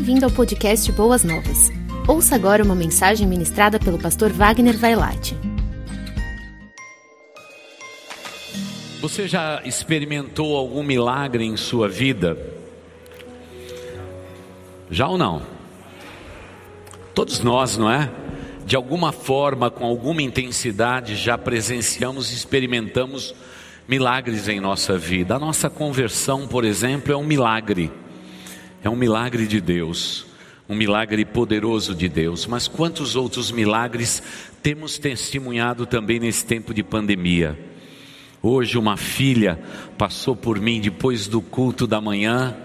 Bem-vindo ao podcast Boas Novas. Ouça agora uma mensagem ministrada pelo pastor Wagner Vailate. Você já experimentou algum milagre em sua vida? Já ou não? Todos nós, não é? De alguma forma, com alguma intensidade, já presenciamos e experimentamos milagres em nossa vida. A nossa conversão, por exemplo, é um milagre. É um milagre de Deus, um milagre poderoso de Deus. Mas quantos outros milagres temos testemunhado também nesse tempo de pandemia? Hoje, uma filha passou por mim depois do culto da manhã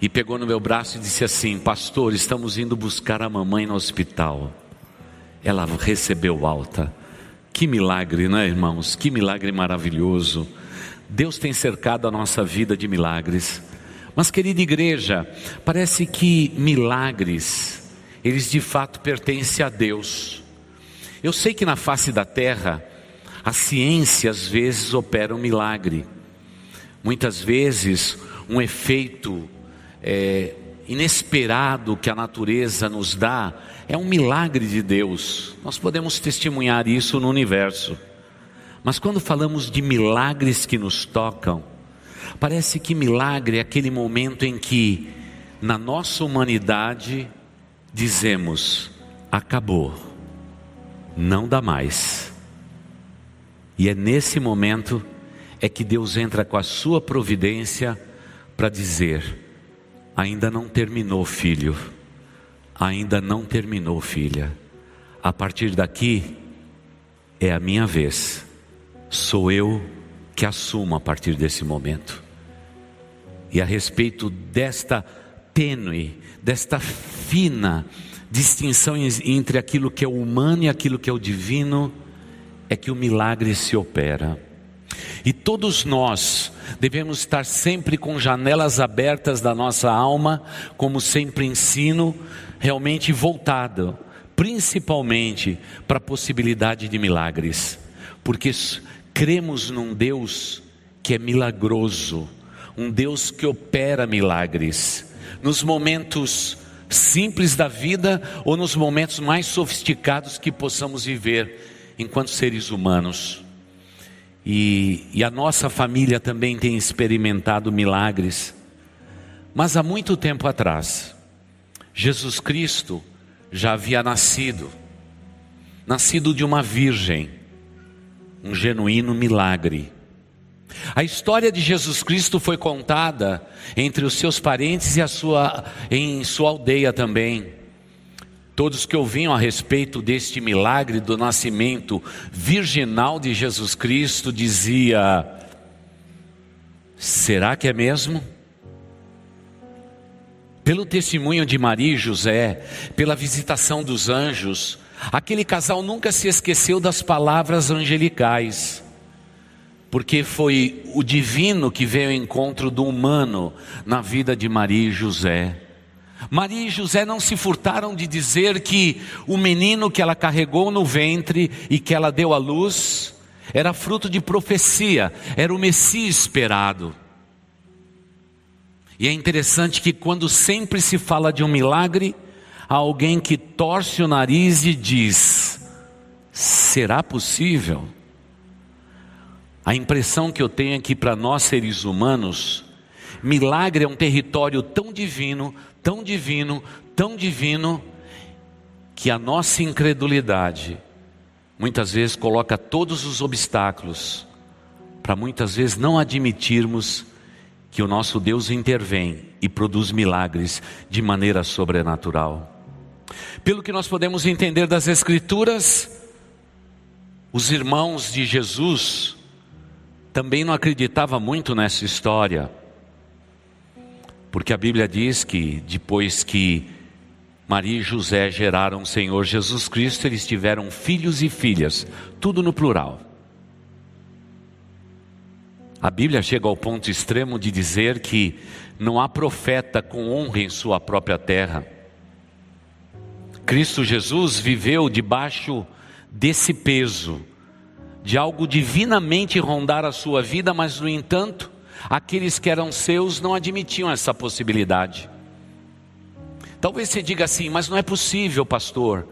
e pegou no meu braço e disse assim: Pastor, estamos indo buscar a mamãe no hospital. Ela recebeu alta. Que milagre, não é, irmãos? Que milagre maravilhoso. Deus tem cercado a nossa vida de milagres. Mas, querida igreja, parece que milagres, eles de fato pertencem a Deus. Eu sei que na face da terra, a ciência às vezes opera um milagre. Muitas vezes, um efeito é, inesperado que a natureza nos dá é um milagre de Deus. Nós podemos testemunhar isso no universo. Mas quando falamos de milagres que nos tocam, Parece que milagre é aquele momento em que, na nossa humanidade, dizemos: acabou, não dá mais. E é nesse momento é que Deus entra com a sua providência para dizer: ainda não terminou, filho, ainda não terminou, filha. A partir daqui é a minha vez, sou eu que assumo a partir desse momento. E a respeito desta tênue, desta fina distinção entre aquilo que é humano e aquilo que é o divino, é que o milagre se opera. E todos nós devemos estar sempre com janelas abertas da nossa alma, como sempre ensino, realmente voltado, principalmente para a possibilidade de milagres, porque cremos num Deus que é milagroso, um Deus que opera milagres, nos momentos simples da vida ou nos momentos mais sofisticados que possamos viver enquanto seres humanos. E, e a nossa família também tem experimentado milagres, mas há muito tempo atrás, Jesus Cristo já havia nascido, nascido de uma virgem, um genuíno milagre. A história de Jesus Cristo foi contada entre os seus parentes e a sua, em sua aldeia também. Todos que ouviam a respeito deste milagre do nascimento virginal de Jesus Cristo dizia: Será que é mesmo? Pelo testemunho de Maria e José, pela visitação dos anjos, aquele casal nunca se esqueceu das palavras angelicais porque foi o divino que veio ao encontro do humano na vida de Maria e José. Maria e José não se furtaram de dizer que o menino que ela carregou no ventre e que ela deu à luz era fruto de profecia, era o Messias esperado. E é interessante que quando sempre se fala de um milagre, há alguém que torce o nariz e diz: será possível? A impressão que eu tenho é que para nós seres humanos, milagre é um território tão divino, tão divino, tão divino, que a nossa incredulidade muitas vezes coloca todos os obstáculos para muitas vezes não admitirmos que o nosso Deus intervém e produz milagres de maneira sobrenatural. Pelo que nós podemos entender das Escrituras, os irmãos de Jesus também não acreditava muito nessa história, porque a Bíblia diz que depois que Maria e José geraram o Senhor Jesus Cristo, eles tiveram filhos e filhas, tudo no plural. A Bíblia chega ao ponto extremo de dizer que não há profeta com honra em sua própria terra. Cristo Jesus viveu debaixo desse peso de algo divinamente rondar a sua vida, mas no entanto, aqueles que eram seus não admitiam essa possibilidade. Talvez você diga assim, mas não é possível, pastor.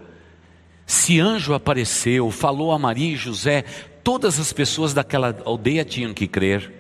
Se anjo apareceu, falou a Maria e José, todas as pessoas daquela aldeia tinham que crer.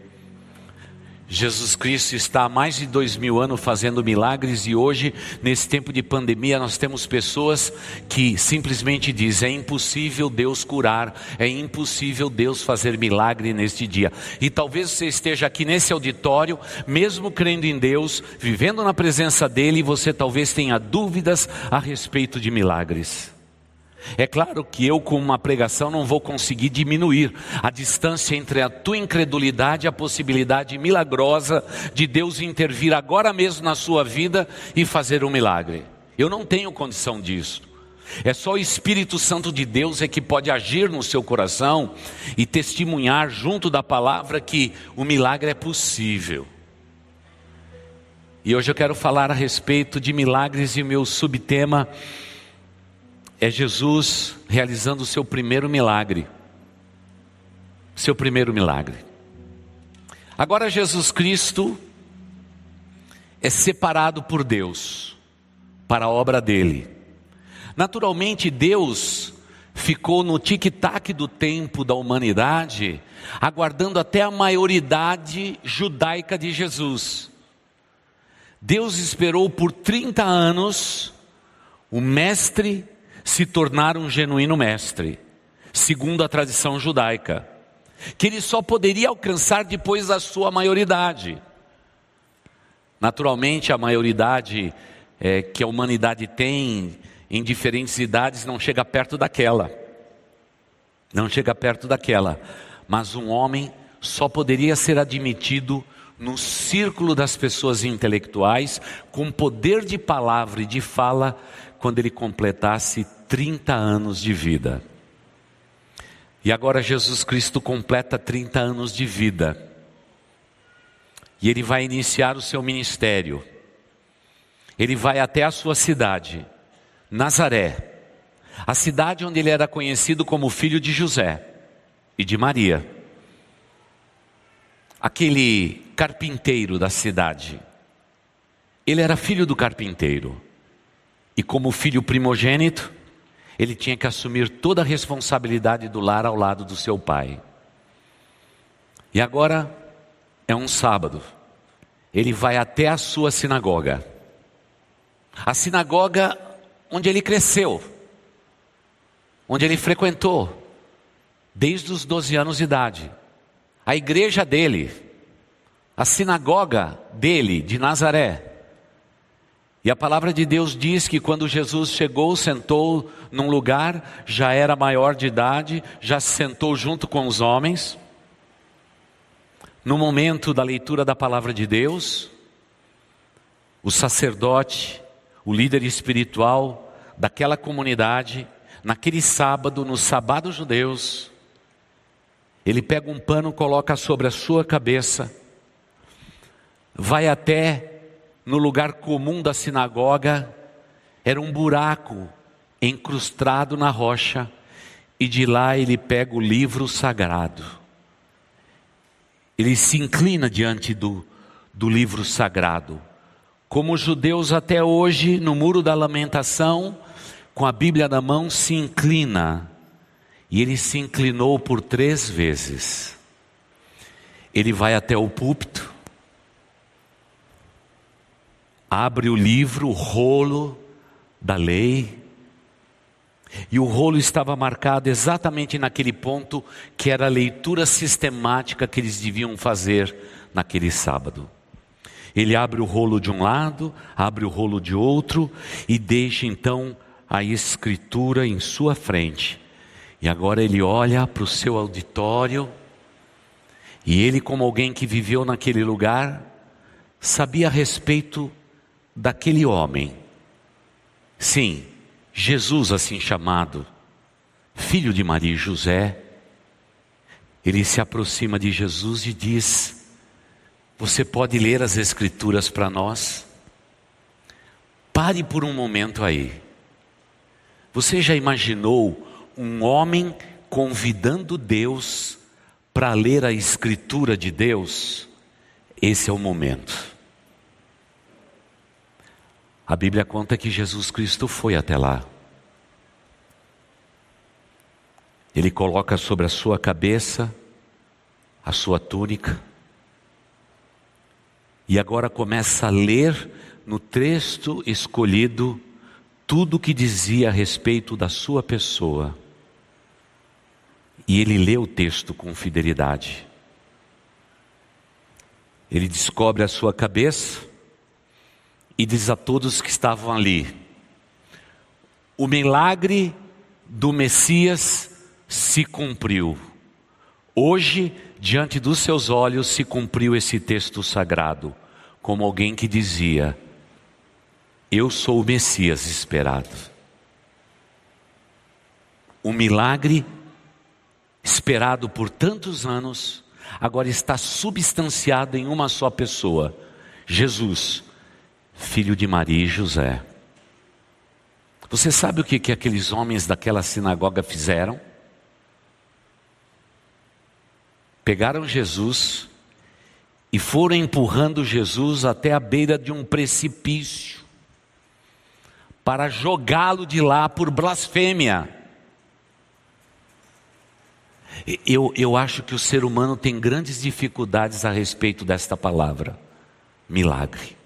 Jesus Cristo está há mais de dois mil anos fazendo milagres e hoje, nesse tempo de pandemia, nós temos pessoas que simplesmente dizem: é impossível Deus curar, é impossível Deus fazer milagre neste dia. E talvez você esteja aqui nesse auditório, mesmo crendo em Deus, vivendo na presença dEle, você talvez tenha dúvidas a respeito de milagres. É claro que eu, com uma pregação, não vou conseguir diminuir a distância entre a tua incredulidade e a possibilidade milagrosa de Deus intervir agora mesmo na sua vida e fazer um milagre. Eu não tenho condição disso. É só o Espírito Santo de Deus é que pode agir no seu coração e testemunhar junto da palavra que o milagre é possível. E hoje eu quero falar a respeito de milagres e o meu subtema é Jesus realizando o seu primeiro milagre. Seu primeiro milagre. Agora, Jesus Cristo é separado por Deus para a obra dele. Naturalmente, Deus ficou no tic-tac do tempo da humanidade, aguardando até a maioridade judaica de Jesus. Deus esperou por 30 anos o mestre se tornar um genuíno mestre, segundo a tradição judaica, que ele só poderia alcançar depois da sua maioridade. Naturalmente, a maioridade é, que a humanidade tem em diferentes idades não chega perto daquela. Não chega perto daquela. Mas um homem só poderia ser admitido no círculo das pessoas intelectuais, com poder de palavra e de fala, quando ele completasse 30 anos de vida. E agora Jesus Cristo completa 30 anos de vida. E ele vai iniciar o seu ministério. Ele vai até a sua cidade, Nazaré, a cidade onde ele era conhecido como filho de José e de Maria. Aquele carpinteiro da cidade. Ele era filho do carpinteiro. E como filho primogênito, ele tinha que assumir toda a responsabilidade do lar ao lado do seu pai. E agora é um sábado. Ele vai até a sua sinagoga. A sinagoga onde ele cresceu, onde ele frequentou, desde os 12 anos de idade. A igreja dele, a sinagoga dele, de Nazaré. E a palavra de Deus diz que quando Jesus chegou, sentou num lugar, já era maior de idade, já se sentou junto com os homens. No momento da leitura da palavra de Deus, o sacerdote, o líder espiritual daquela comunidade, naquele sábado, no sábado judeus, ele pega um pano, coloca sobre a sua cabeça, vai até no lugar comum da sinagoga, era um buraco encrustado na rocha, e de lá ele pega o livro sagrado. Ele se inclina diante do, do livro sagrado. Como os judeus até hoje, no muro da lamentação, com a Bíblia na mão, se inclina. E ele se inclinou por três vezes. Ele vai até o púlpito, abre o livro, o rolo da lei, e o rolo estava marcado exatamente naquele ponto que era a leitura sistemática que eles deviam fazer naquele sábado. Ele abre o rolo de um lado, abre o rolo de outro e deixa então a escritura em sua frente. E agora ele olha para o seu auditório e ele, como alguém que viveu naquele lugar, sabia a respeito daquele homem. Sim, Jesus, assim chamado, filho de Maria e José, ele se aproxima de Jesus e diz: Você pode ler as Escrituras para nós? Pare por um momento aí. Você já imaginou um homem convidando Deus para ler a Escritura de Deus? Esse é o momento. A Bíblia conta que Jesus Cristo foi até lá. Ele coloca sobre a sua cabeça a sua túnica. E agora começa a ler no texto escolhido tudo o que dizia a respeito da sua pessoa. E ele lê o texto com fidelidade. Ele descobre a sua cabeça e diz a todos que estavam ali: o milagre do Messias se cumpriu. Hoje, diante dos seus olhos, se cumpriu esse texto sagrado, como alguém que dizia: Eu sou o Messias esperado. O milagre esperado por tantos anos, agora está substanciado em uma só pessoa: Jesus, filho de Maria e José. Você sabe o que, que aqueles homens daquela sinagoga fizeram? Pegaram Jesus e foram empurrando Jesus até a beira de um precipício para jogá-lo de lá por blasfêmia. Eu, eu acho que o ser humano tem grandes dificuldades a respeito desta palavra, milagre.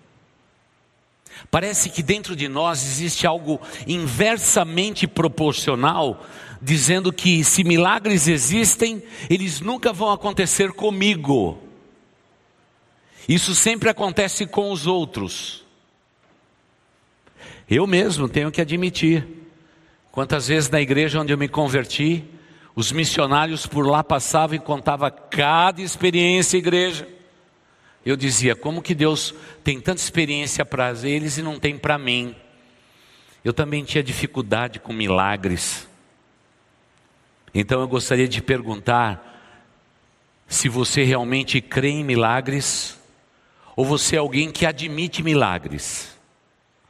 Parece que dentro de nós existe algo inversamente proporcional, dizendo que se milagres existem, eles nunca vão acontecer comigo. Isso sempre acontece com os outros. Eu mesmo tenho que admitir. Quantas vezes na igreja onde eu me converti, os missionários por lá passavam e contavam cada experiência igreja. Eu dizia, como que Deus tem tanta experiência para eles e não tem para mim? Eu também tinha dificuldade com milagres. Então eu gostaria de perguntar se você realmente crê em milagres ou você é alguém que admite milagres.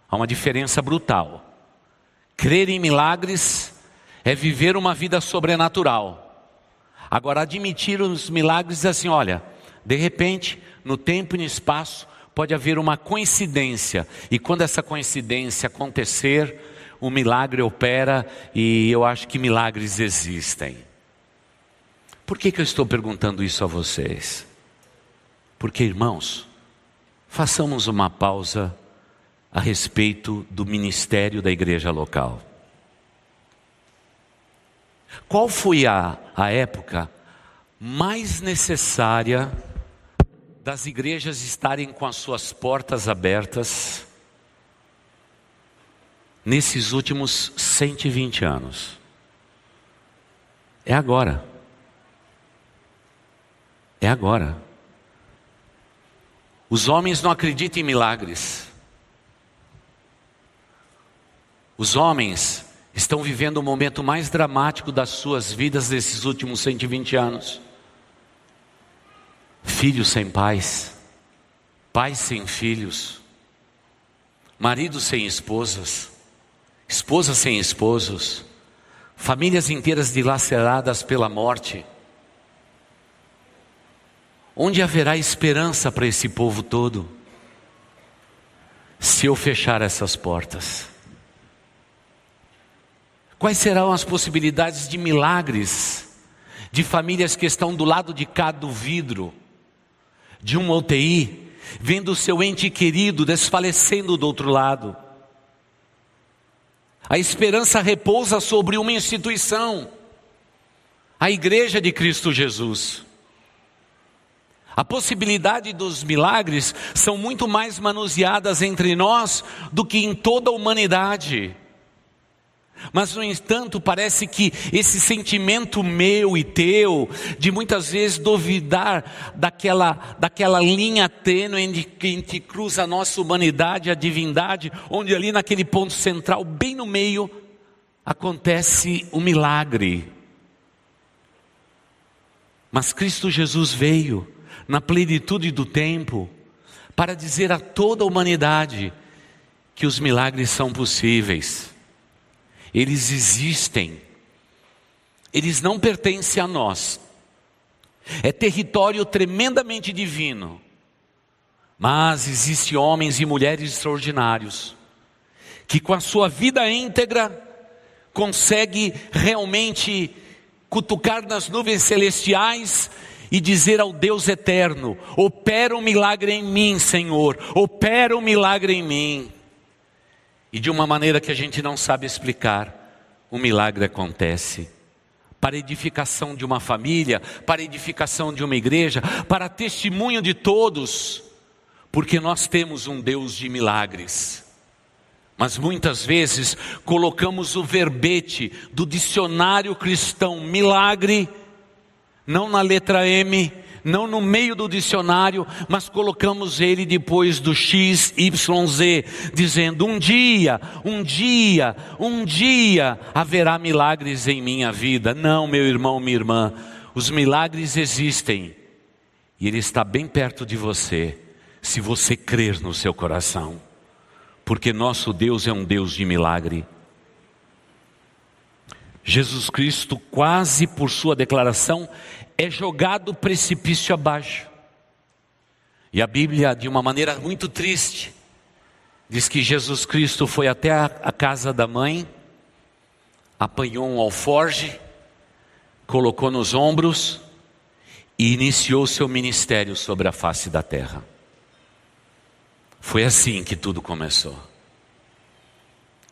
Há uma diferença brutal. Crer em milagres é viver uma vida sobrenatural. Agora, admitir os milagres é assim: olha, de repente no tempo e no espaço, pode haver uma coincidência, e quando essa coincidência acontecer, o milagre opera, e eu acho que milagres existem. Por que, que eu estou perguntando isso a vocês? Porque, irmãos, façamos uma pausa a respeito do ministério da igreja local. Qual foi a, a época mais necessária das igrejas estarem com as suas portas abertas nesses últimos 120 anos. É agora. É agora. Os homens não acreditam em milagres. Os homens estão vivendo o momento mais dramático das suas vidas nesses últimos 120 anos filhos sem pais, pais sem filhos, maridos sem esposas, esposas sem esposos, famílias inteiras dilaceradas pela morte. Onde haverá esperança para esse povo todo? Se eu fechar essas portas. Quais serão as possibilidades de milagres de famílias que estão do lado de cá do vidro? De uma UTI, vendo o seu ente querido desfalecendo do outro lado. A esperança repousa sobre uma instituição, a Igreja de Cristo Jesus. A possibilidade dos milagres são muito mais manuseadas entre nós do que em toda a humanidade. Mas, no entanto, parece que esse sentimento meu e teu, de muitas vezes duvidar daquela, daquela linha tênue em que cruza a nossa humanidade a divindade, onde ali naquele ponto central, bem no meio, acontece o um milagre. Mas Cristo Jesus veio, na plenitude do tempo, para dizer a toda a humanidade que os milagres são possíveis eles existem, eles não pertencem a nós, é território tremendamente divino, mas existem homens e mulheres extraordinários, que com a sua vida íntegra consegue realmente cutucar nas nuvens celestiais e dizer ao Deus eterno: opera um milagre em mim, Senhor, opera um milagre em mim. E de uma maneira que a gente não sabe explicar, o milagre acontece. Para edificação de uma família, para edificação de uma igreja, para testemunho de todos, porque nós temos um Deus de milagres. Mas muitas vezes colocamos o verbete do dicionário cristão milagre, não na letra M, não no meio do dicionário, mas colocamos ele depois do X, Y, Z, dizendo: um dia, um dia, um dia haverá milagres em minha vida. Não, meu irmão, minha irmã, os milagres existem e ele está bem perto de você, se você crer no seu coração porque nosso Deus é um Deus de milagre. Jesus Cristo, quase por sua declaração, é jogado precipício abaixo. E a Bíblia, de uma maneira muito triste, diz que Jesus Cristo foi até a, a casa da mãe, apanhou um alforge, colocou nos ombros e iniciou seu ministério sobre a face da terra. Foi assim que tudo começou.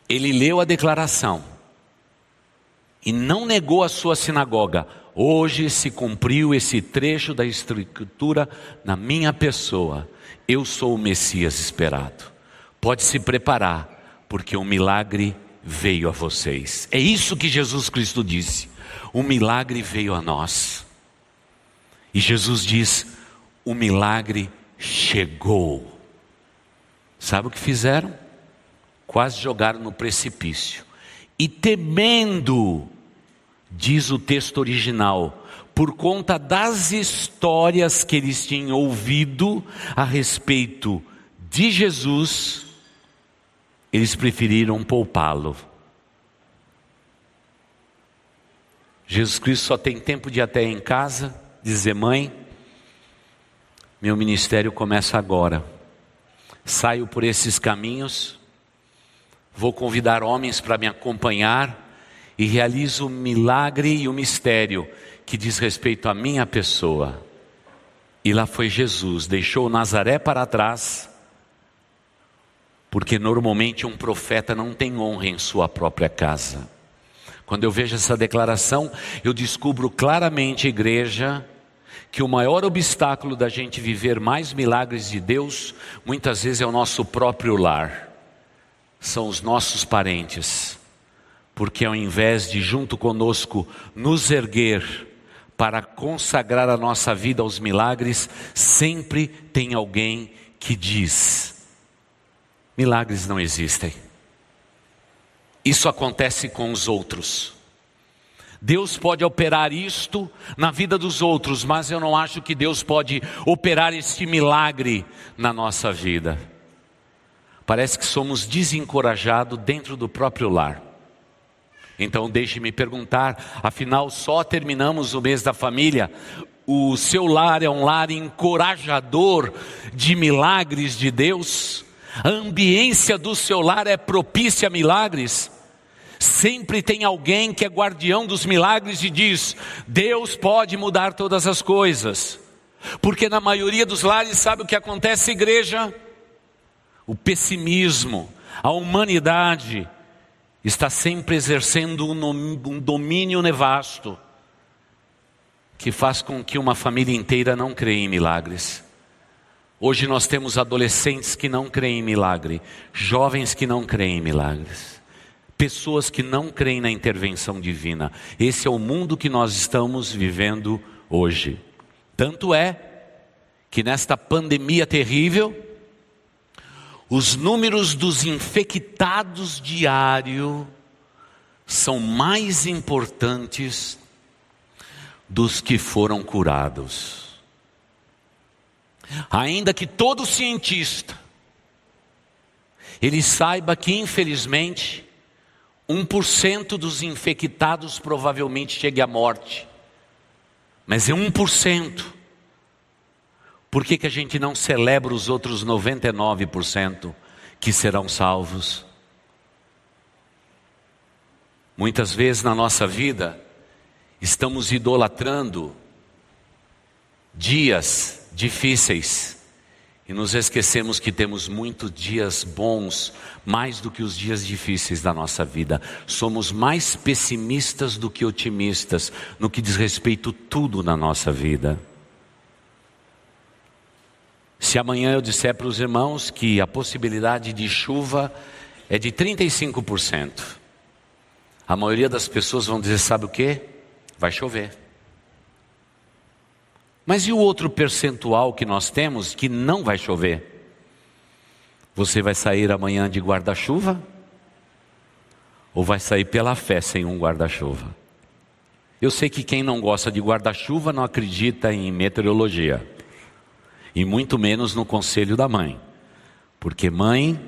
Ele leu a declaração e não negou a sua sinagoga. Hoje se cumpriu esse trecho da Escritura na minha pessoa. Eu sou o Messias esperado. Pode se preparar, porque o milagre veio a vocês. É isso que Jesus Cristo disse. O milagre veio a nós. E Jesus diz: o milagre chegou. Sabe o que fizeram? Quase jogaram no precipício. E temendo, diz o texto original, por conta das histórias que eles tinham ouvido a respeito de Jesus, eles preferiram poupá-lo. Jesus Cristo só tem tempo de ir até em casa, dizer: Mãe, meu ministério começa agora saio por esses caminhos, vou convidar homens para me acompanhar e realizo o milagre e o mistério que diz respeito à minha pessoa. E lá foi Jesus, deixou Nazaré para trás, porque normalmente um profeta não tem honra em sua própria casa. Quando eu vejo essa declaração, eu descubro claramente, igreja, que o maior obstáculo da gente viver mais milagres de Deus, muitas vezes é o nosso próprio lar, são os nossos parentes, porque ao invés de junto conosco nos erguer para consagrar a nossa vida aos milagres, sempre tem alguém que diz: milagres não existem. Isso acontece com os outros. Deus pode operar isto na vida dos outros, mas eu não acho que Deus pode operar este milagre na nossa vida. Parece que somos desencorajados dentro do próprio lar. Então deixe-me perguntar, afinal só terminamos o mês da família, o seu lar é um lar encorajador de milagres de Deus? A ambiência do seu lar é propícia a milagres? Sempre tem alguém que é guardião dos milagres e diz: Deus pode mudar todas as coisas. Porque na maioria dos lares, sabe o que acontece, igreja? O pessimismo, a humanidade está sempre exercendo um domínio nevasto que faz com que uma família inteira não creia em milagres. Hoje nós temos adolescentes que não creem em milagre, jovens que não creem em milagres pessoas que não creem na intervenção divina. Esse é o mundo que nós estamos vivendo hoje. Tanto é que nesta pandemia terrível, os números dos infectados diário são mais importantes dos que foram curados. Ainda que todo cientista ele saiba que infelizmente 1% dos infectados provavelmente chegue à morte. Mas é 1%. Por que, que a gente não celebra os outros 99% que serão salvos? Muitas vezes na nossa vida, estamos idolatrando dias difíceis e nos esquecemos que temos muitos dias bons, mais do que os dias difíceis da nossa vida. Somos mais pessimistas do que otimistas no que diz respeito tudo na nossa vida. Se amanhã eu disser para os irmãos que a possibilidade de chuva é de 35%, a maioria das pessoas vão dizer: sabe o que? Vai chover. Mas e o outro percentual que nós temos que não vai chover? Você vai sair amanhã de guarda-chuva? Ou vai sair pela fé sem um guarda-chuva? Eu sei que quem não gosta de guarda-chuva não acredita em meteorologia, e muito menos no conselho da mãe, porque mãe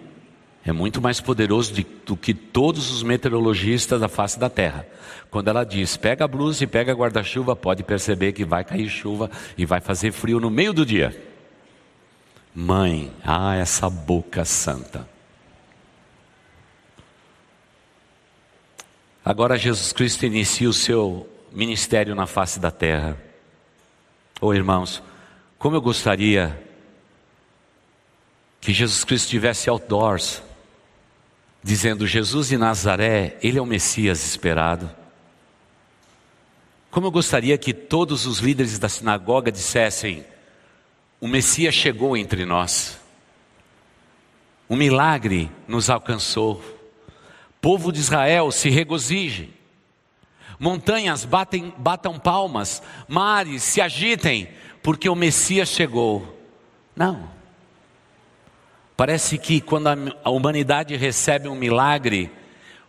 é muito mais poderoso do que todos os meteorologistas da face da terra. Quando ela diz, pega a blusa e pega guarda-chuva, pode perceber que vai cair chuva e vai fazer frio no meio do dia. Mãe, ah, essa boca santa. Agora Jesus Cristo inicia o seu ministério na face da terra. Oh irmãos, como eu gostaria que Jesus Cristo estivesse outdoors, dizendo: Jesus de Nazaré, ele é o Messias esperado. Como eu gostaria que todos os líderes da sinagoga dissessem: O Messias chegou entre nós, um milagre nos alcançou, povo de Israel se regozije, montanhas batem, batam palmas, mares se agitem, porque o Messias chegou. Não. Parece que quando a humanidade recebe um milagre,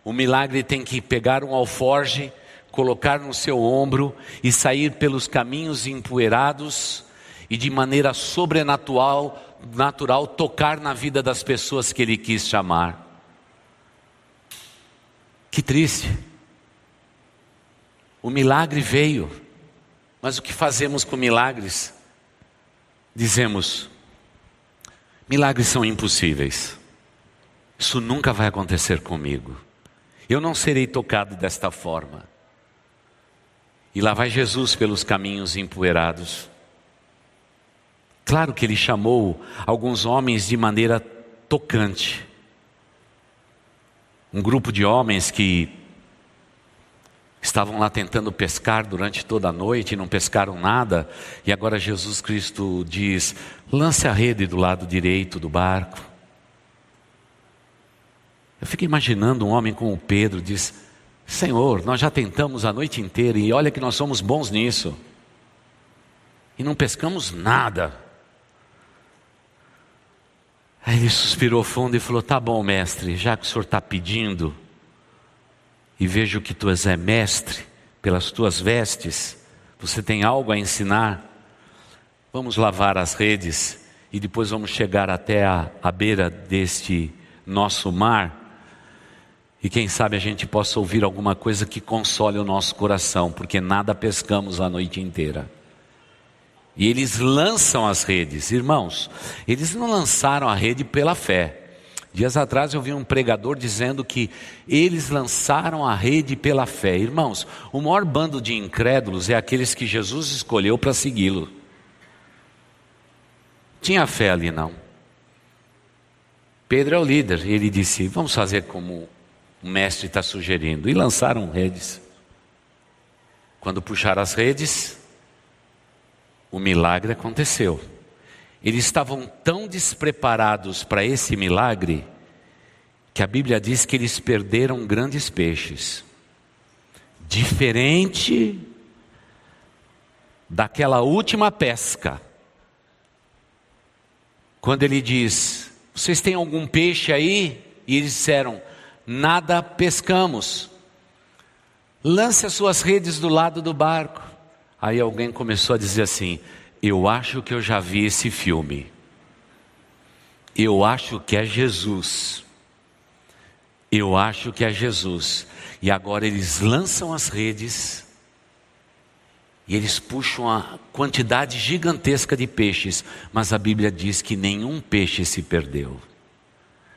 o milagre tem que pegar um alforge, colocar no seu ombro e sair pelos caminhos empoeirados e de maneira sobrenatural natural, tocar na vida das pessoas que ele quis chamar. Que triste. O milagre veio, mas o que fazemos com milagres? Dizemos, Milagres são impossíveis. Isso nunca vai acontecer comigo. Eu não serei tocado desta forma. E lá vai Jesus pelos caminhos empoeirados. Claro que ele chamou alguns homens de maneira tocante. Um grupo de homens que Estavam lá tentando pescar durante toda a noite e não pescaram nada, e agora Jesus Cristo diz: lance a rede do lado direito do barco. Eu fico imaginando um homem como Pedro diz: Senhor, nós já tentamos a noite inteira e olha que nós somos bons nisso, e não pescamos nada. Aí ele suspirou fundo e falou: Tá bom, mestre, já que o senhor está pedindo, e vejo que tu és é mestre pelas tuas vestes, você tem algo a ensinar. Vamos lavar as redes e depois vamos chegar até a, a beira deste nosso mar. E quem sabe a gente possa ouvir alguma coisa que console o nosso coração, porque nada pescamos a noite inteira. E eles lançam as redes, irmãos, eles não lançaram a rede pela fé, Dias atrás eu vi um pregador dizendo que eles lançaram a rede pela fé. Irmãos, o maior bando de incrédulos é aqueles que Jesus escolheu para segui-lo. Tinha fé ali não. Pedro é o líder, ele disse: Vamos fazer como o mestre está sugerindo. E lançaram redes. Quando puxaram as redes, o milagre aconteceu. Eles estavam tão despreparados para esse milagre que a Bíblia diz que eles perderam grandes peixes. Diferente daquela última pesca. Quando ele diz: Vocês têm algum peixe aí? E eles disseram: Nada pescamos. Lance as suas redes do lado do barco. Aí alguém começou a dizer assim: eu acho que eu já vi esse filme. Eu acho que é Jesus. Eu acho que é Jesus. E agora eles lançam as redes e eles puxam a quantidade gigantesca de peixes, mas a Bíblia diz que nenhum peixe se perdeu.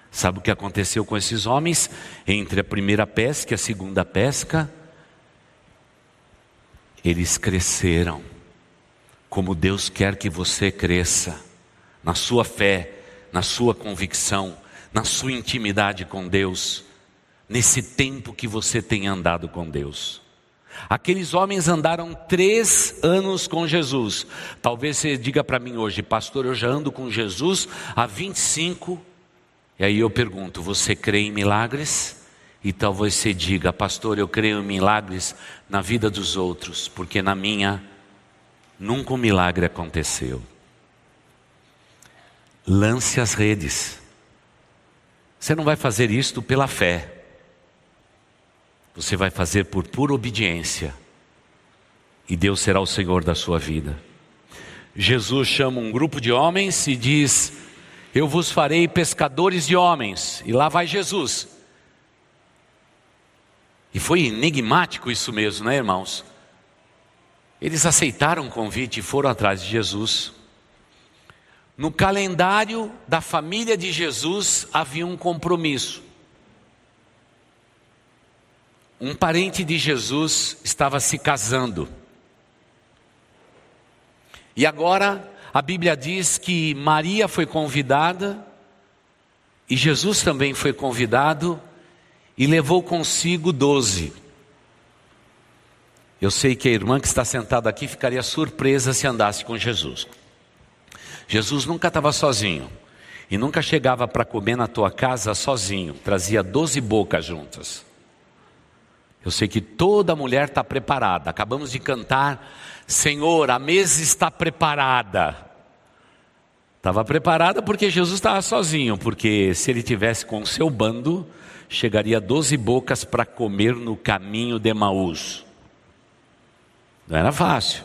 Sabe o que aconteceu com esses homens entre a primeira pesca e a segunda pesca? Eles cresceram, como Deus quer que você cresça, na sua fé, na sua convicção, na sua intimidade com Deus, nesse tempo que você tem andado com Deus. Aqueles homens andaram três anos com Jesus. Talvez você diga para mim hoje, pastor, eu já ando com Jesus há 25 E aí eu pergunto, você crê em milagres? E talvez você diga, pastor, eu creio em milagres na vida dos outros, porque na minha nunca um milagre aconteceu. Lance as redes. Você não vai fazer isto pela fé. Você vai fazer por pura obediência. E Deus será o Senhor da sua vida. Jesus chama um grupo de homens e diz: Eu vos farei pescadores de homens. E lá vai Jesus. E foi enigmático isso mesmo, né, irmãos? Eles aceitaram o convite e foram atrás de Jesus. No calendário da família de Jesus havia um compromisso. Um parente de Jesus estava se casando. E agora a Bíblia diz que Maria foi convidada e Jesus também foi convidado e levou consigo doze. Eu sei que a irmã que está sentada aqui ficaria surpresa se andasse com Jesus. Jesus nunca estava sozinho e nunca chegava para comer na tua casa sozinho, trazia doze bocas juntas. Eu sei que toda mulher está preparada. Acabamos de cantar, Senhor, a mesa está preparada. Estava preparada porque Jesus estava sozinho, porque se ele tivesse com o seu bando, chegaria doze bocas para comer no caminho de Maús. Não era fácil.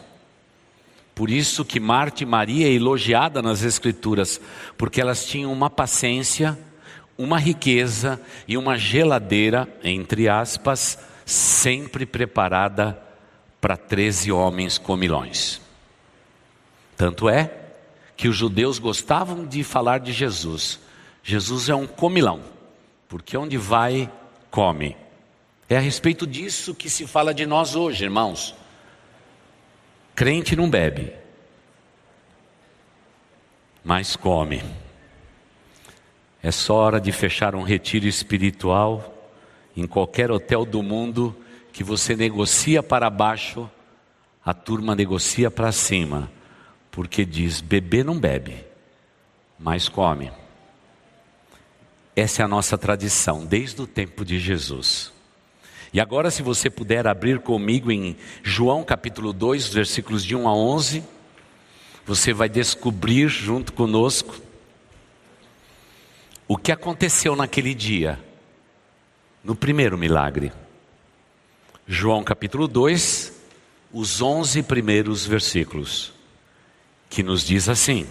Por isso que Marta e Maria é elogiada nas Escrituras, porque elas tinham uma paciência, uma riqueza e uma geladeira, entre aspas, sempre preparada para 13 homens comilões. Tanto é que os judeus gostavam de falar de Jesus. Jesus é um comilão, porque onde vai, come. É a respeito disso que se fala de nós hoje, irmãos. Crente não bebe, mas come. É só hora de fechar um retiro espiritual em qualquer hotel do mundo que você negocia para baixo, a turma negocia para cima, porque diz: beber não bebe, mas come. Essa é a nossa tradição desde o tempo de Jesus. E agora, se você puder abrir comigo em João capítulo 2, versículos de 1 a 11, você vai descobrir junto conosco o que aconteceu naquele dia no primeiro milagre. João capítulo 2, os 11 primeiros versículos, que nos diz assim: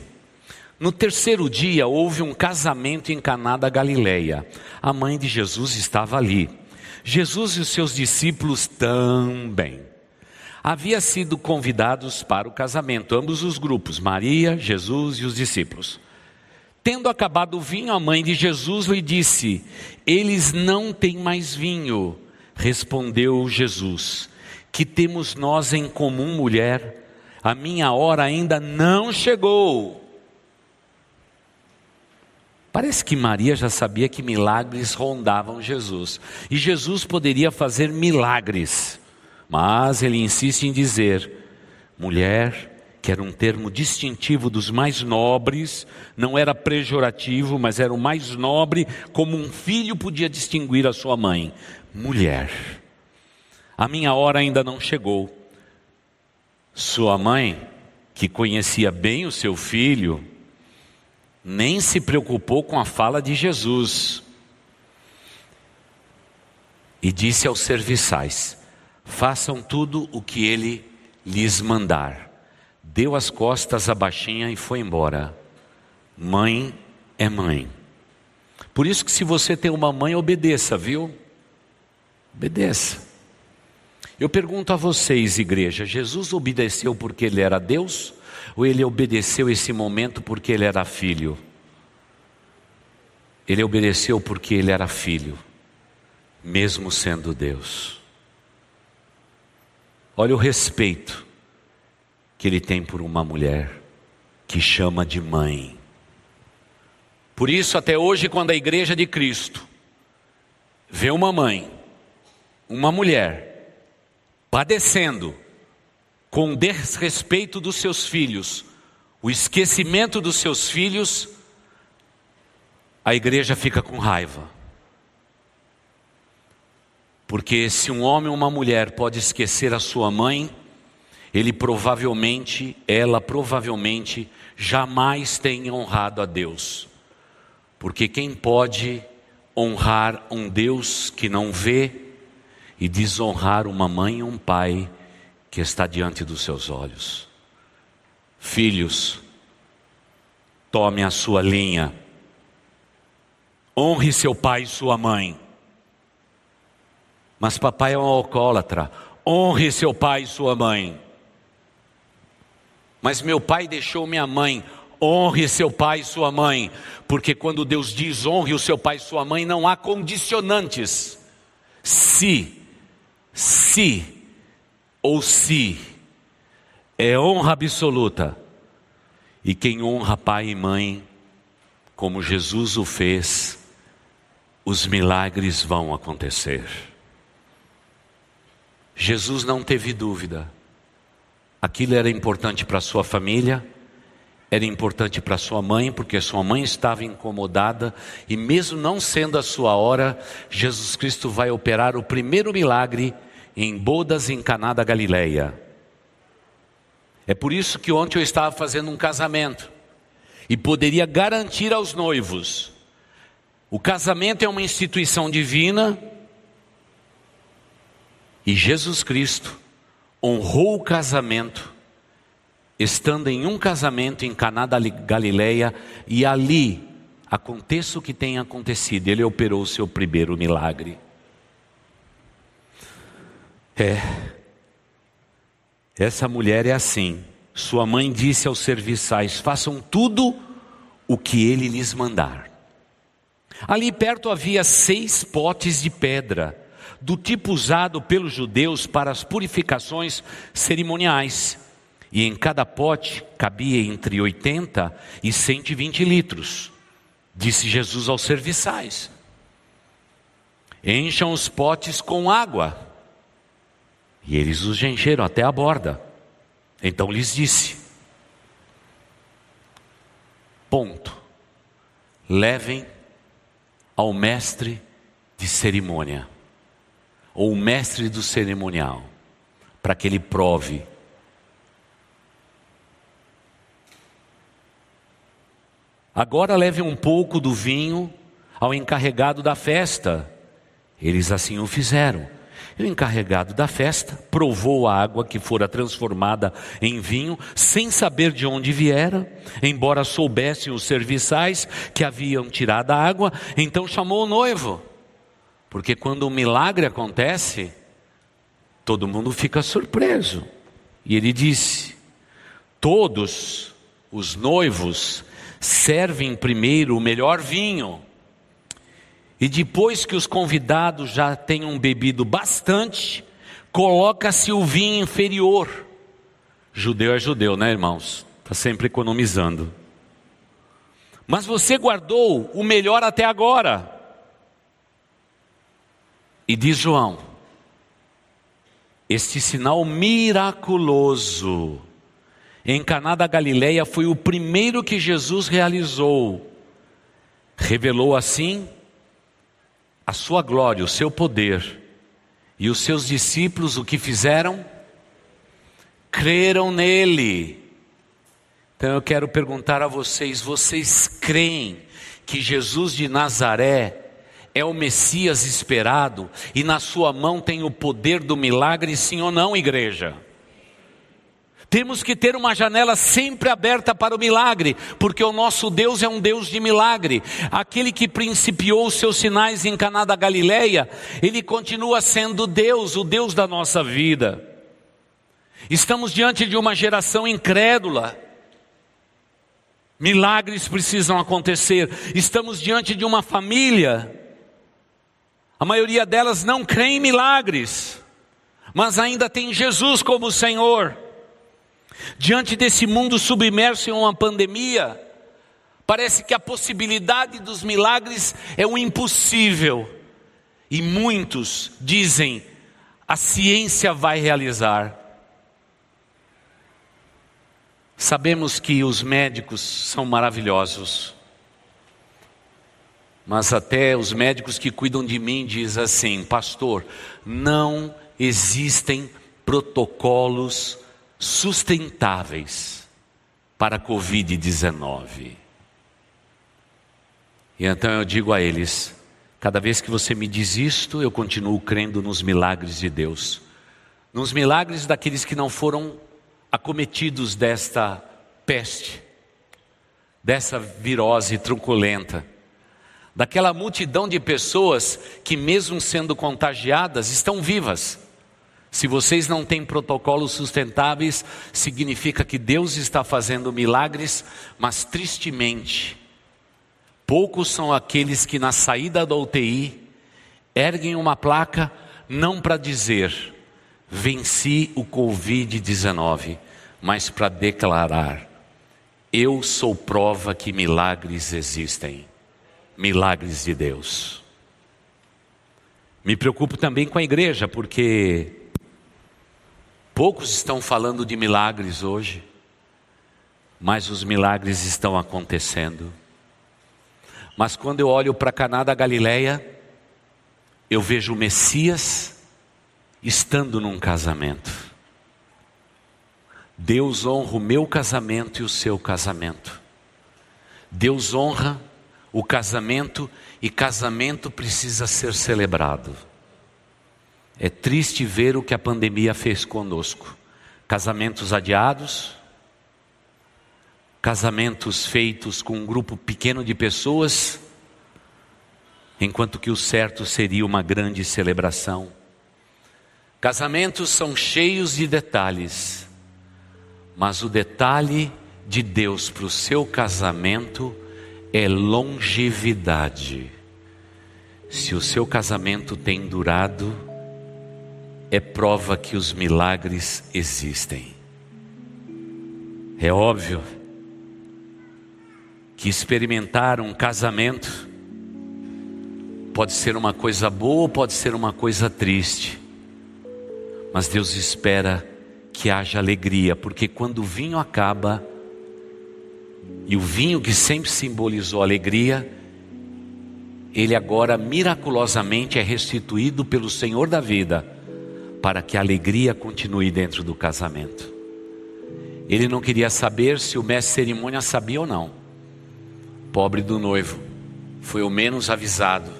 No terceiro dia houve um casamento em Caná da Galileia. A mãe de Jesus estava ali. Jesus e os seus discípulos também. Havia sido convidados para o casamento, ambos os grupos, Maria, Jesus e os discípulos. Tendo acabado o vinho, a mãe de Jesus lhe disse: Eles não têm mais vinho. Respondeu Jesus: Que temos nós em comum, mulher? A minha hora ainda não chegou. Parece que Maria já sabia que milagres rondavam Jesus. E Jesus poderia fazer milagres. Mas ele insiste em dizer: mulher, que era um termo distintivo dos mais nobres, não era pejorativo, mas era o mais nobre, como um filho podia distinguir a sua mãe. Mulher, a minha hora ainda não chegou. Sua mãe, que conhecia bem o seu filho, nem se preocupou com a fala de Jesus. E disse aos serviçais: façam tudo o que ele lhes mandar deu as costas à baixinha e foi embora. Mãe é mãe. Por isso que se você tem uma mãe, obedeça, viu? Obedeça. Eu pergunto a vocês, igreja, Jesus obedeceu porque ele era Deus ou ele obedeceu esse momento porque ele era filho? Ele obedeceu porque ele era filho, mesmo sendo Deus. Olha o respeito que ele tem por uma mulher que chama de mãe. Por isso, até hoje, quando a igreja de Cristo vê uma mãe, uma mulher, padecendo com desrespeito dos seus filhos, o esquecimento dos seus filhos, a igreja fica com raiva. Porque se um homem ou uma mulher pode esquecer a sua mãe, ele provavelmente, ela provavelmente jamais tem honrado a Deus. Porque quem pode honrar um Deus que não vê e desonrar uma mãe ou um pai que está diante dos seus olhos? Filhos, tome a sua linha Honre seu pai e sua mãe. Mas papai é um alcoólatra. Honre seu pai e sua mãe. Mas meu pai deixou minha mãe. Honre seu pai e sua mãe. Porque quando Deus diz honre o seu pai e sua mãe, não há condicionantes. Se, se ou se é honra absoluta. E quem honra pai e mãe, como Jesus o fez, os milagres vão acontecer. Jesus não teve dúvida. Aquilo era importante para sua família, era importante para sua mãe, porque sua mãe estava incomodada, e mesmo não sendo a sua hora, Jesus Cristo vai operar o primeiro milagre em bodas em Caná da Galileia. É por isso que ontem eu estava fazendo um casamento e poderia garantir aos noivos o casamento é uma instituição divina e Jesus Cristo honrou o casamento, estando em um casamento em Caná da Galileia e ali aconteça o que tenha acontecido, ele operou o seu primeiro milagre. É. Essa mulher é assim. Sua mãe disse aos serviçais: façam tudo o que ele lhes mandar. Ali perto havia seis potes de pedra, do tipo usado pelos judeus para as purificações cerimoniais. E em cada pote cabia entre 80 e 120 litros. Disse Jesus aos serviçais: Encham os potes com água. E eles os encheram até a borda. Então lhes disse: Ponto. Levem ao mestre de cerimônia, ou mestre do cerimonial, para que ele prove. Agora leve um pouco do vinho ao encarregado da festa. Eles assim o fizeram. E o encarregado da festa provou a água que fora transformada em vinho, sem saber de onde viera, embora soubessem os serviçais que haviam tirado a água, então chamou o noivo. Porque quando um milagre acontece, todo mundo fica surpreso. E ele disse: Todos os noivos servem primeiro o melhor vinho e depois que os convidados já tenham bebido bastante, coloca-se o vinho inferior. Judeu é judeu, né, irmãos? Está sempre economizando. Mas você guardou o melhor até agora. E diz João: este sinal miraculoso em Caná da Galileia foi o primeiro que Jesus realizou. Revelou assim a sua glória, o seu poder. E os seus discípulos o que fizeram? Creram nele. Então eu quero perguntar a vocês: vocês creem que Jesus de Nazaré é o Messias esperado e na sua mão tem o poder do milagre, sim ou não, igreja? Temos que ter uma janela sempre aberta para o milagre, porque o nosso Deus é um Deus de milagre. Aquele que principiou os seus sinais em Caná da Galileia, ele continua sendo Deus, o Deus da nossa vida. Estamos diante de uma geração incrédula. Milagres precisam acontecer. Estamos diante de uma família. A maioria delas não crê em milagres, mas ainda tem Jesus como Senhor. Diante desse mundo submerso em uma pandemia, parece que a possibilidade dos milagres é um impossível. E muitos dizem: a ciência vai realizar. Sabemos que os médicos são maravilhosos, mas até os médicos que cuidam de mim diz assim, pastor, não existem protocolos sustentáveis para a Covid-19. E então eu digo a eles: cada vez que você me diz isto, eu continuo crendo nos milagres de Deus, nos milagres daqueles que não foram acometidos desta peste, dessa virose truculenta, daquela multidão de pessoas que, mesmo sendo contagiadas, estão vivas. Se vocês não têm protocolos sustentáveis, significa que Deus está fazendo milagres, mas tristemente, poucos são aqueles que na saída da UTI erguem uma placa não para dizer venci o Covid-19, mas para declarar: eu sou prova que milagres existem, milagres de Deus. Me preocupo também com a igreja, porque poucos estão falando de milagres hoje, mas os milagres estão acontecendo. Mas quando eu olho para Caná da Galileia, eu vejo o Messias estando num casamento. Deus honra o meu casamento e o seu casamento. Deus honra o casamento e casamento precisa ser celebrado. É triste ver o que a pandemia fez conosco. Casamentos adiados, casamentos feitos com um grupo pequeno de pessoas, enquanto que o certo seria uma grande celebração. Casamentos são cheios de detalhes, mas o detalhe de Deus para o seu casamento é longevidade. Se o seu casamento tem durado, é prova que os milagres existem. É óbvio que experimentar um casamento pode ser uma coisa boa ou pode ser uma coisa triste. Mas Deus espera que haja alegria, porque quando o vinho acaba, e o vinho que sempre simbolizou alegria, ele agora miraculosamente é restituído pelo Senhor da vida, para que a alegria continue dentro do casamento. Ele não queria saber se o mestre cerimônia sabia ou não. Pobre do noivo, foi o menos avisado,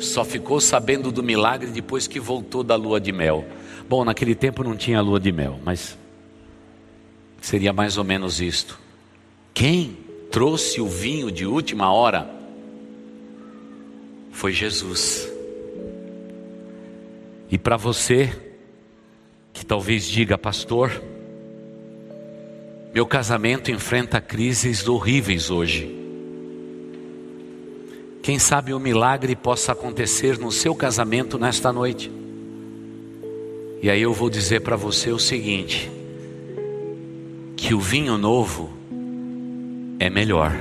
só ficou sabendo do milagre depois que voltou da lua de mel. Bom, naquele tempo não tinha lua de mel, mas seria mais ou menos isto. Quem trouxe o vinho de última hora foi Jesus. E para você, que talvez diga, pastor, meu casamento enfrenta crises horríveis hoje. Quem sabe o um milagre possa acontecer no seu casamento nesta noite. E aí eu vou dizer para você o seguinte: que o vinho novo é melhor.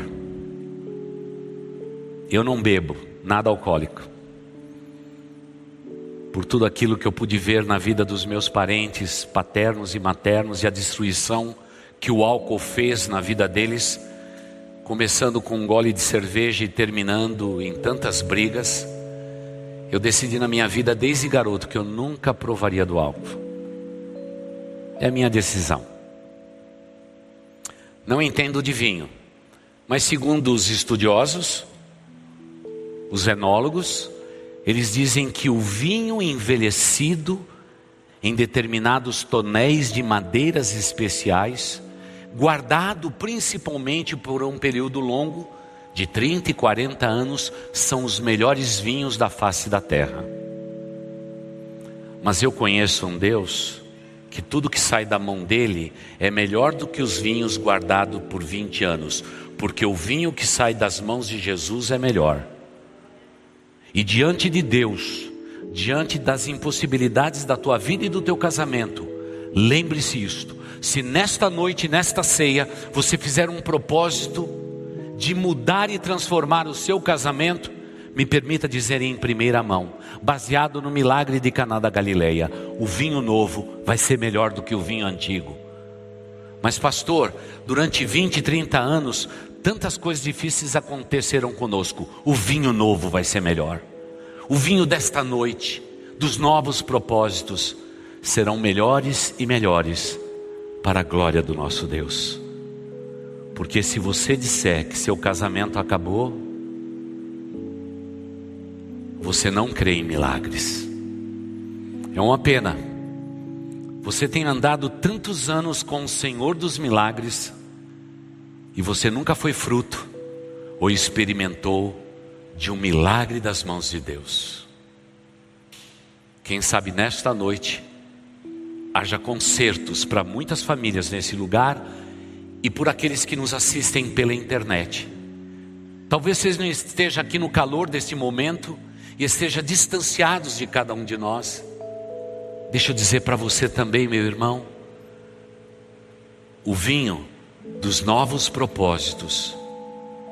Eu não bebo nada alcoólico. Por tudo aquilo que eu pude ver na vida dos meus parentes, paternos e maternos, e a destruição que o álcool fez na vida deles, começando com um gole de cerveja e terminando em tantas brigas. Eu decidi na minha vida desde garoto que eu nunca provaria do álcool. É a minha decisão. Não entendo de vinho, mas segundo os estudiosos, os enólogos, eles dizem que o vinho envelhecido em determinados tonéis de madeiras especiais, guardado principalmente por um período longo, de 30 e 40 anos são os melhores vinhos da face da terra. Mas eu conheço um Deus que tudo que sai da mão dele é melhor do que os vinhos guardados por 20 anos, porque o vinho que sai das mãos de Jesus é melhor. E diante de Deus, diante das impossibilidades da tua vida e do teu casamento, lembre-se isto: se nesta noite, nesta ceia, você fizer um propósito de mudar e transformar o seu casamento, me permita dizer em primeira mão, baseado no milagre de Caná da Galileia, o vinho novo vai ser melhor do que o vinho antigo. Mas pastor, durante 20, 30 anos, tantas coisas difíceis aconteceram conosco. O vinho novo vai ser melhor. O vinho desta noite, dos novos propósitos, serão melhores e melhores para a glória do nosso Deus. Porque se você disser que seu casamento acabou, você não crê em milagres. É uma pena. Você tem andado tantos anos com o Senhor dos milagres e você nunca foi fruto ou experimentou de um milagre das mãos de Deus. Quem sabe nesta noite haja concertos para muitas famílias nesse lugar e por aqueles que nos assistem pela internet. Talvez vocês não estejam aqui no calor desse momento e esteja distanciados de cada um de nós. Deixa eu dizer para você também, meu irmão, o vinho dos novos propósitos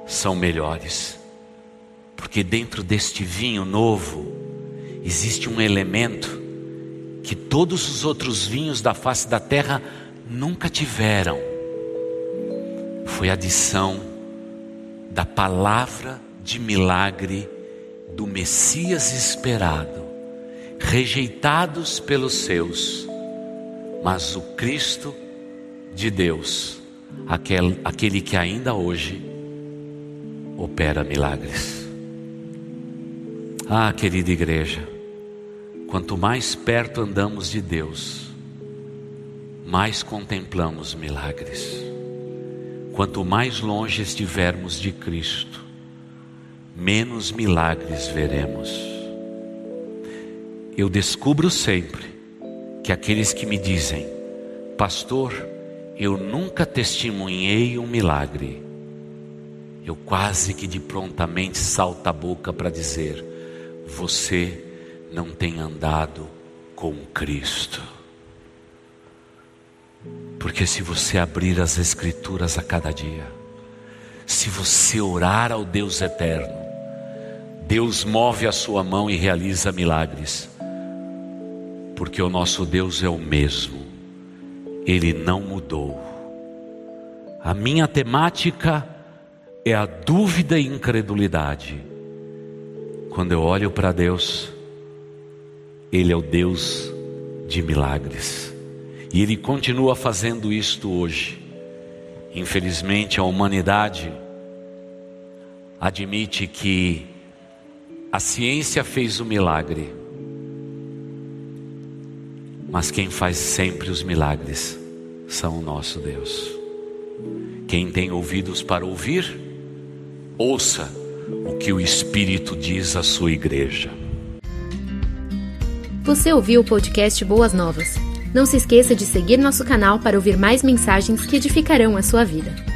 são melhores, porque dentro deste vinho novo existe um elemento que todos os outros vinhos da face da terra nunca tiveram. Foi a adição da palavra de milagre do Messias esperado, rejeitados pelos seus, mas o Cristo de Deus, aquele, aquele que ainda hoje opera milagres. Ah, querida igreja, quanto mais perto andamos de Deus, mais contemplamos milagres. Quanto mais longe estivermos de Cristo, menos milagres veremos. Eu descubro sempre que aqueles que me dizem, pastor, eu nunca testemunhei um milagre, eu quase que de prontamente salto a boca para dizer: você não tem andado com Cristo. Porque se você abrir as Escrituras a cada dia, se você orar ao Deus eterno, Deus move a sua mão e realiza milagres, porque o nosso Deus é o mesmo, Ele não mudou. A minha temática é a dúvida e incredulidade. Quando eu olho para Deus, Ele é o Deus de milagres, e Ele continua fazendo isto hoje. Infelizmente, a humanidade admite que a ciência fez o milagre, mas quem faz sempre os milagres são o nosso Deus. Quem tem ouvidos para ouvir, ouça o que o Espírito diz à sua igreja. Você ouviu o podcast Boas Novas? Não se esqueça de seguir nosso canal para ouvir mais mensagens que edificarão a sua vida.